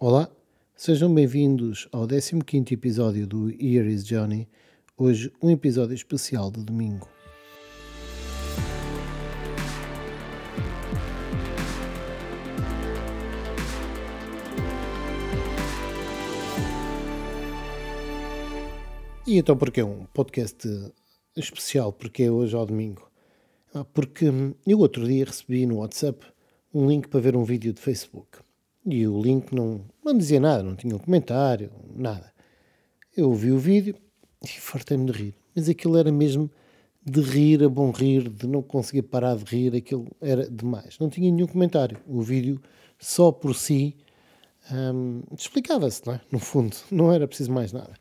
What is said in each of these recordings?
Olá, sejam bem-vindos ao 15 episódio do Here is Johnny. Hoje, um episódio especial de domingo. E então, porquê um podcast especial? Porque é hoje ao domingo? Ah, porque eu outro dia recebi no WhatsApp um link para ver um vídeo de Facebook. E o link não, não dizia nada, não tinha um comentário, nada. Eu vi o vídeo e fartei-me de rir. Mas aquilo era mesmo de rir, a bom rir, de não conseguir parar de rir, aquilo era demais. Não tinha nenhum comentário. O vídeo, só por si, hum, explicava-se, não é? No fundo, não era preciso mais nada.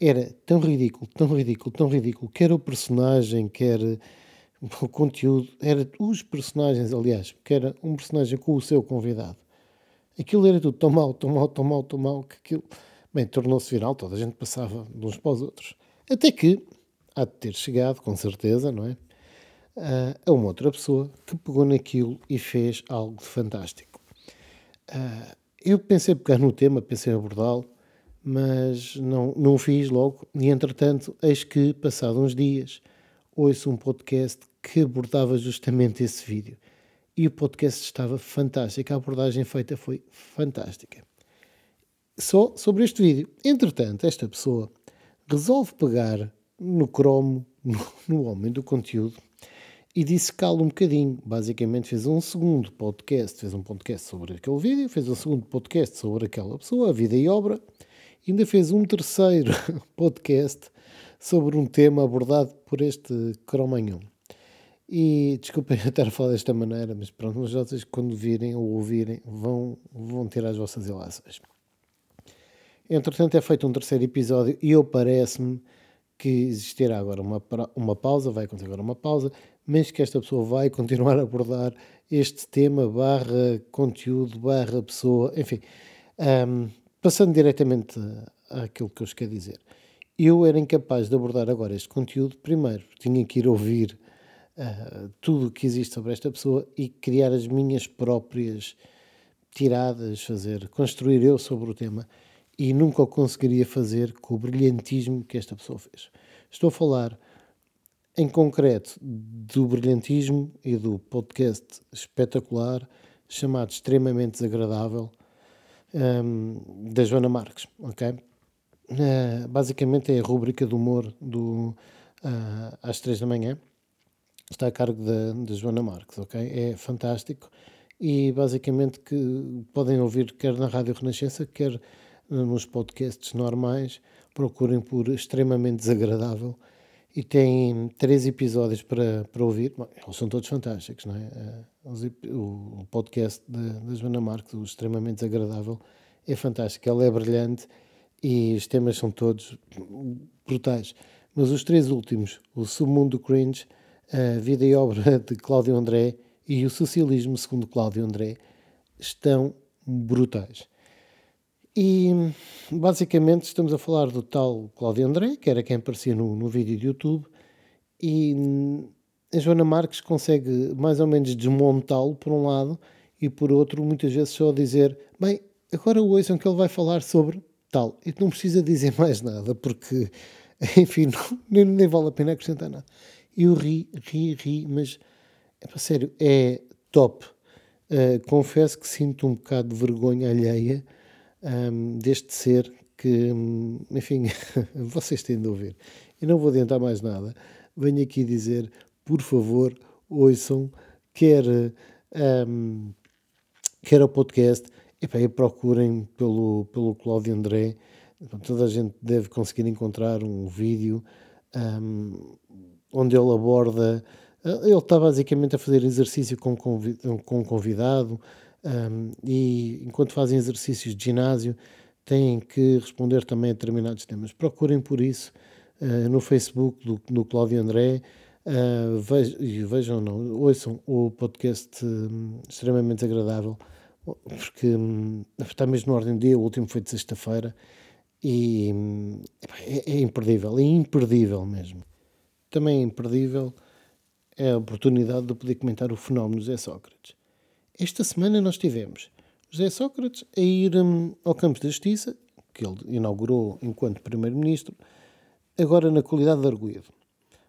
Era tão ridículo, tão ridículo, tão ridículo, quer o personagem, quer o conteúdo, era os personagens, aliás, que era um personagem com o seu convidado. Aquilo era tudo tão mal, tão mal, tão mal, tão mal, que aquilo, bem, tornou-se viral, toda a gente passava de uns para os outros. Até que, há de ter chegado, com certeza, não é? a uma outra pessoa que pegou naquilo e fez algo de fantástico. eu pensei pegar no tema, pensei abordá-lo, mas não, não fiz logo. E entretanto, eis que, passado uns dias, ouço um podcast que abordava justamente esse vídeo e o podcast estava fantástico, a abordagem feita foi fantástica. Só sobre este vídeo. Entretanto, esta pessoa resolve pegar no cromo, no, no homem do conteúdo, e disse cala um bocadinho. Basicamente fez um segundo podcast, fez um podcast sobre aquele vídeo, fez um segundo podcast sobre aquela pessoa, a vida e obra, e ainda fez um terceiro podcast sobre um tema abordado por este cromanhão. E desculpem eu estar a falar desta maneira, mas pronto, mas vocês quando virem ou ouvirem vão, vão ter as vossas ilações. Entretanto, é feito um terceiro episódio e eu parece-me que existirá agora uma, uma pausa, vai acontecer agora uma pausa, mas que esta pessoa vai continuar a abordar este tema, barra conteúdo, barra pessoa, enfim, um, passando diretamente àquilo que eu vos quero dizer. Eu era incapaz de abordar agora este conteúdo, primeiro, tinha que ir ouvir uh, tudo o que existe sobre esta pessoa e criar as minhas próprias tiradas, fazer, construir eu sobre o tema e nunca o conseguiria fazer com o brilhantismo que esta pessoa fez. Estou a falar em concreto do brilhantismo e do podcast espetacular chamado Extremamente Desagradável um, da Joana Marques, ok? Uh, basicamente é a rúbrica do humor do, uh, às três da manhã está a cargo da, da Joana Marques, ok? É fantástico e basicamente que podem ouvir quer na Rádio Renascença, quer nos podcasts normais, procurem por extremamente desagradável e tem três episódios para, para ouvir. Bom, eles são todos fantásticos, não é? Eh, o podcast da Joana Marques, o extremamente desagradável, é fantástico. Ela é brilhante e os temas são todos brutais. Mas os três últimos, o Submundo Cringe, a vida e obra de Cláudio André e o socialismo segundo Cláudio André estão brutais. E basicamente estamos a falar do tal Cláudio André, que era quem aparecia no, no vídeo de YouTube, e a Joana Marques consegue mais ou menos desmontá-lo por um lado e por outro, muitas vezes só dizer: Bem, agora ouçam que ele vai falar sobre tal. E não precisa dizer mais nada, porque, enfim, não, nem, nem vale a pena acrescentar nada. Eu ri, ri, ri, mas é para sério, é top. Uh, confesso que sinto um bocado de vergonha alheia um, deste ser que, enfim, vocês têm de ouvir. Eu não vou adiantar mais nada. Venho aqui dizer, por favor, ouçam, quer, um, quer o podcast, e procurem pelo, pelo Cláudio André. Toda a gente deve conseguir encontrar um vídeo. Um, onde ele aborda. Eh, ele está basicamente a fazer exercício com, um convidado um, e enquanto fazem exercícios de ginásio têm que responder também a determinados temas. Procurem por isso uh, no Facebook do, do Cláudio André uh, vejam, vejam, não, ouçam o podcast um, extremamente agradável porque um, está mesmo na ordem do dia, o último foi de sexta-feira e hum, é, é imperdível, é imperdível mesmo. Também é imperdível é a oportunidade de poder comentar o fenómeno José Sócrates. Esta semana nós tivemos José Sócrates a ir hum, ao Campos da Justiça, que ele inaugurou enquanto Primeiro-Ministro, agora na qualidade de arguído.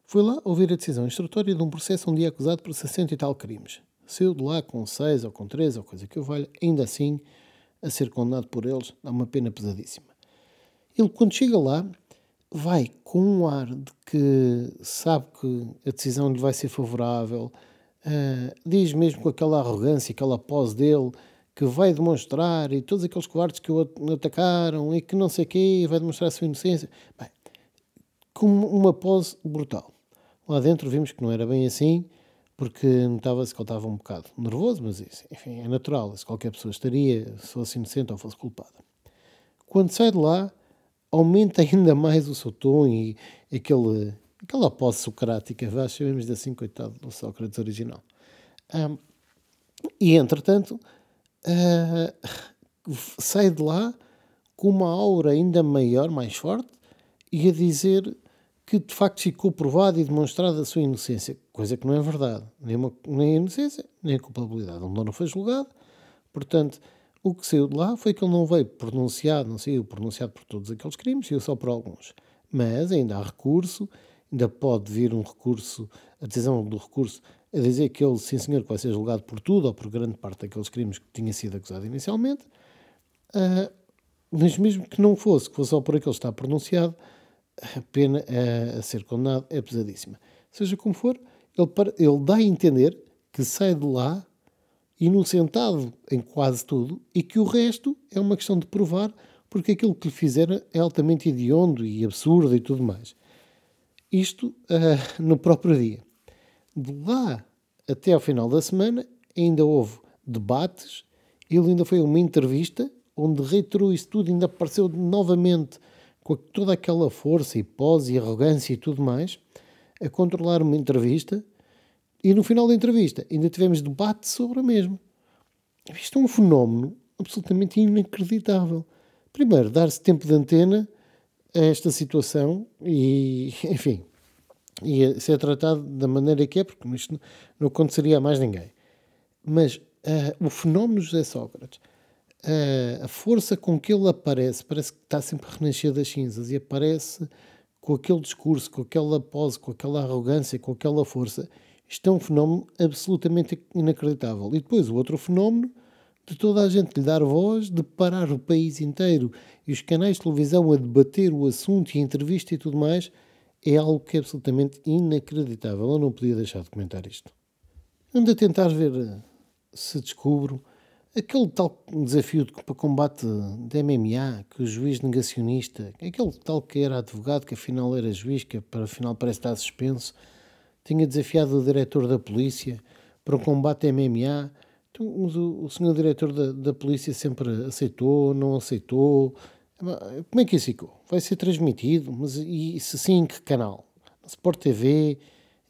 Foi lá ouvir a decisão instrutória de um processo onde é acusado por 60 e tal crimes. Saiu de lá com 6 ou com 3 ou coisa que eu valha, ainda assim, a ser condenado por eles, dá uma pena pesadíssima. Ele, quando chega lá, vai com um ar de que sabe que a decisão lhe vai ser favorável, uh, diz mesmo com aquela arrogância, aquela pose dele, que vai demonstrar, e todos aqueles covardes que o atacaram, e que não sei o quê, vai demonstrar a sua inocência. Bem, com uma pose brutal. Lá dentro vimos que não era bem assim, porque notava-se que ele estava um bocado nervoso, mas isso, enfim, é natural, se qualquer pessoa estaria, se fosse inocente ou fosse culpada. Quando sai de lá, aumenta ainda mais o seu tom e aquele, aquela posse socrática, vá, chamemos assim, coitado do Sócrates original. Um, e, entretanto, uh, sai de lá com uma aura ainda maior, mais forte, e a dizer que de facto ficou provada e demonstrada a sua inocência, coisa que não é verdade. Nem, uma, nem a inocência, nem a culpabilidade. Ele não foi julgado, portanto, o que saiu de lá foi que ele não veio pronunciado, não saiu pronunciado por todos aqueles crimes, saiu só por alguns. Mas ainda há recurso, ainda pode vir um recurso, a decisão do recurso, a dizer que ele, sim senhor, que vai ser julgado por tudo ou por grande parte daqueles crimes que tinha sido acusado inicialmente, uh, mas mesmo que não fosse, que fosse só por aquele que está pronunciado, a pena a, a ser condenado é pesadíssima. Seja como for, ele, ele dá a entender que sai de lá inocentado em quase tudo e que o resto é uma questão de provar porque aquilo que lhe fizeram é altamente hediondo e absurdo e tudo mais. Isto uh, no próprio dia. De lá até ao final da semana ainda houve debates, ele ainda foi a uma entrevista onde reiterou isso tudo, ainda apareceu novamente com toda aquela força e pose e arrogância e tudo mais, a controlar uma entrevista e no final da entrevista ainda tivemos debate sobre a mesma. Isto é um fenómeno absolutamente inacreditável. Primeiro, dar-se tempo de antena a esta situação e, enfim, e ser tratado da maneira que é, porque isto não aconteceria a mais ninguém. Mas uh, o fenómeno José Sócrates, uh, a força com que ele aparece, parece que está sempre a renascer das cinzas e aparece com aquele discurso, com aquela pose, com aquela arrogância, com aquela força isto é um fenómeno absolutamente inacreditável. E depois o outro fenómeno de toda a gente lhe dar voz, de parar o país inteiro e os canais de televisão a debater o assunto e a entrevista e tudo mais, é algo que é absolutamente inacreditável. Eu não podia deixar de comentar isto. Ando a tentar ver eh, se descubro aquele tal desafio de, para combate de MMA, que o juiz negacionista, aquele tal que era advogado, que afinal era juiz, que para afinal parece estar suspenso, tinha desafiado o diretor da polícia para um combate MMA. Mas o, o senhor diretor da, da polícia sempre aceitou, não aceitou. Como é que isso ficou? Vai ser transmitido? Mas e se sim, em que canal? Na Sport TV?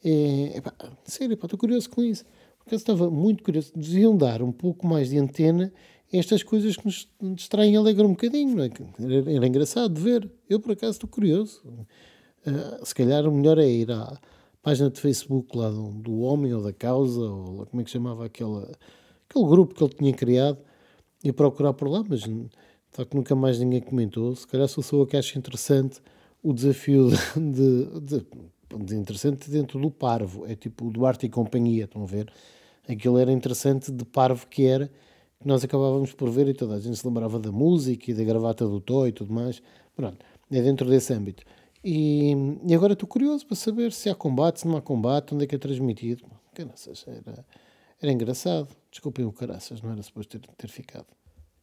É, sério, estou curioso com isso. Porque eu estava muito curioso. Deviam dar um pouco mais de antena estas coisas que nos distraem e alegram um bocadinho. É? era, era engraçado de ver. Eu, por acaso, estou curioso. Uh, se calhar o melhor é ir à, página de Facebook lá do, do Homem ou da Causa, ou como é que chamava aquela, aquele grupo que ele tinha criado, e procurar por lá, mas só que nunca mais ninguém comentou. Se calhar sou só que acho interessante o desafio de, de, de, interessante dentro do parvo, é tipo o Duarte e companhia, estão a ver? Aquilo era interessante de parvo que era, que nós acabávamos por ver e toda a gente se lembrava da música e da gravata do Toy e tudo mais. Pronto, é dentro desse âmbito. E, e agora estou curioso para saber se há combate, se não há combate, onde é que é transmitido. Caraças, era, era engraçado. Desculpem o caraças, não era suposto ter, ter ficado.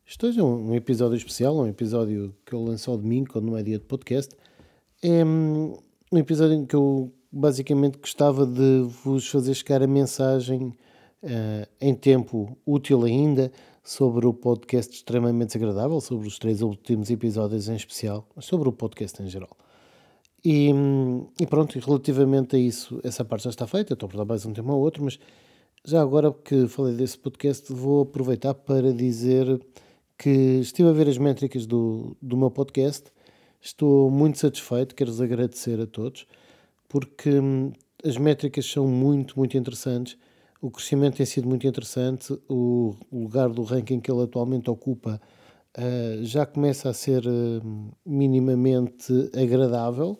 Isto hoje é um, um, episódio especial, um episódio que eu lanço ao domingo, quando não é dia de podcast. É um episódio em que eu basicamente gostava de vos fazer chegar a mensagem uh, em tempo útil ainda sobre o podcast extremamente desagradável, sobre os três últimos episódios em especial, mas sobre o podcast em geral. E, e pronto, relativamente a isso, essa parte já está feita, estou a dar mais um tema ou outro, mas já agora que falei desse podcast, vou aproveitar para dizer que estive a ver as métricas do, do meu podcast, estou muito satisfeito, quero-vos agradecer a todos, porque hum, as métricas são muito, muito interessantes. o crescimento tem sido muito interessante, o lugar do ranking que ele atualmente ocupa uh, já começa a ser uh, minimamente agradável.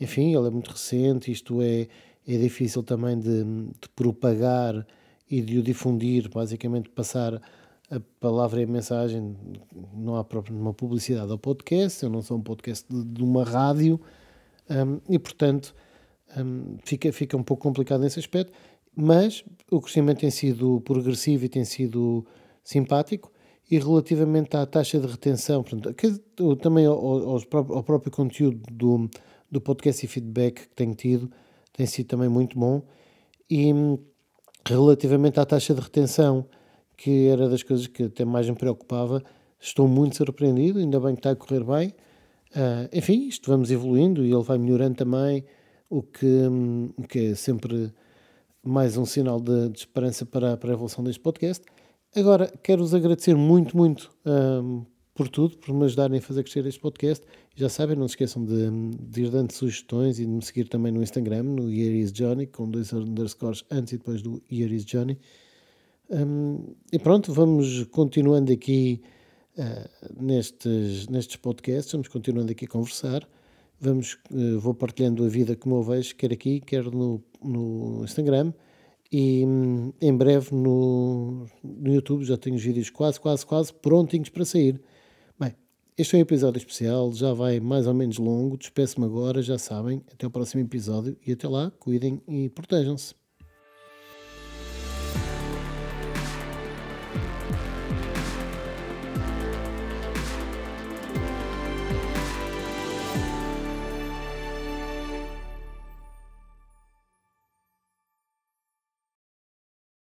Enfim, ele é muito recente, isto é, é difícil também de, de propagar e de o difundir, basicamente passar a palavra e a mensagem, não há própria uma publicidade ao podcast, eu não sou um podcast de, de uma rádio, um, e portanto um, fica, fica um pouco complicado nesse aspecto, mas o crescimento tem sido progressivo e tem sido simpático, e relativamente à taxa de retenção, portanto, que, também ao, ao, ao próprio conteúdo do, do podcast e feedback que tenho tido, tem sido também muito bom, e hum, relativamente à taxa de retenção, que era das coisas que até mais me preocupava. Estou muito surpreendido, ainda bem que está a correr bem. Uh, enfim, isto vamos evoluindo e ele vai melhorando também, o que, o que é sempre mais um sinal de, de esperança para, para, a evolução deste podcast. Agora, quero-vos agradecer muito, muito um, por tudo, por me ajudarem a fazer crescer este podcast. Já sabem, não se esqueçam de, de ir dando sugestões e de me seguir também no Instagram, no Year Johnny, com dois underscores antes e depois do Year Johnny. Um, e pronto, vamos continuando aqui uh, nestes, nestes podcasts, vamos continuando aqui a conversar. Vamos, uh, vou partilhando a vida como eu vejo, quer aqui, quer no, no Instagram. E um, em breve no, no YouTube já tenho os vídeos quase, quase, quase prontinhos para sair. Este é um episódio especial, já vai mais ou menos longo. Despeço-me agora, já sabem. Até o próximo episódio e até lá, cuidem e protejam-se.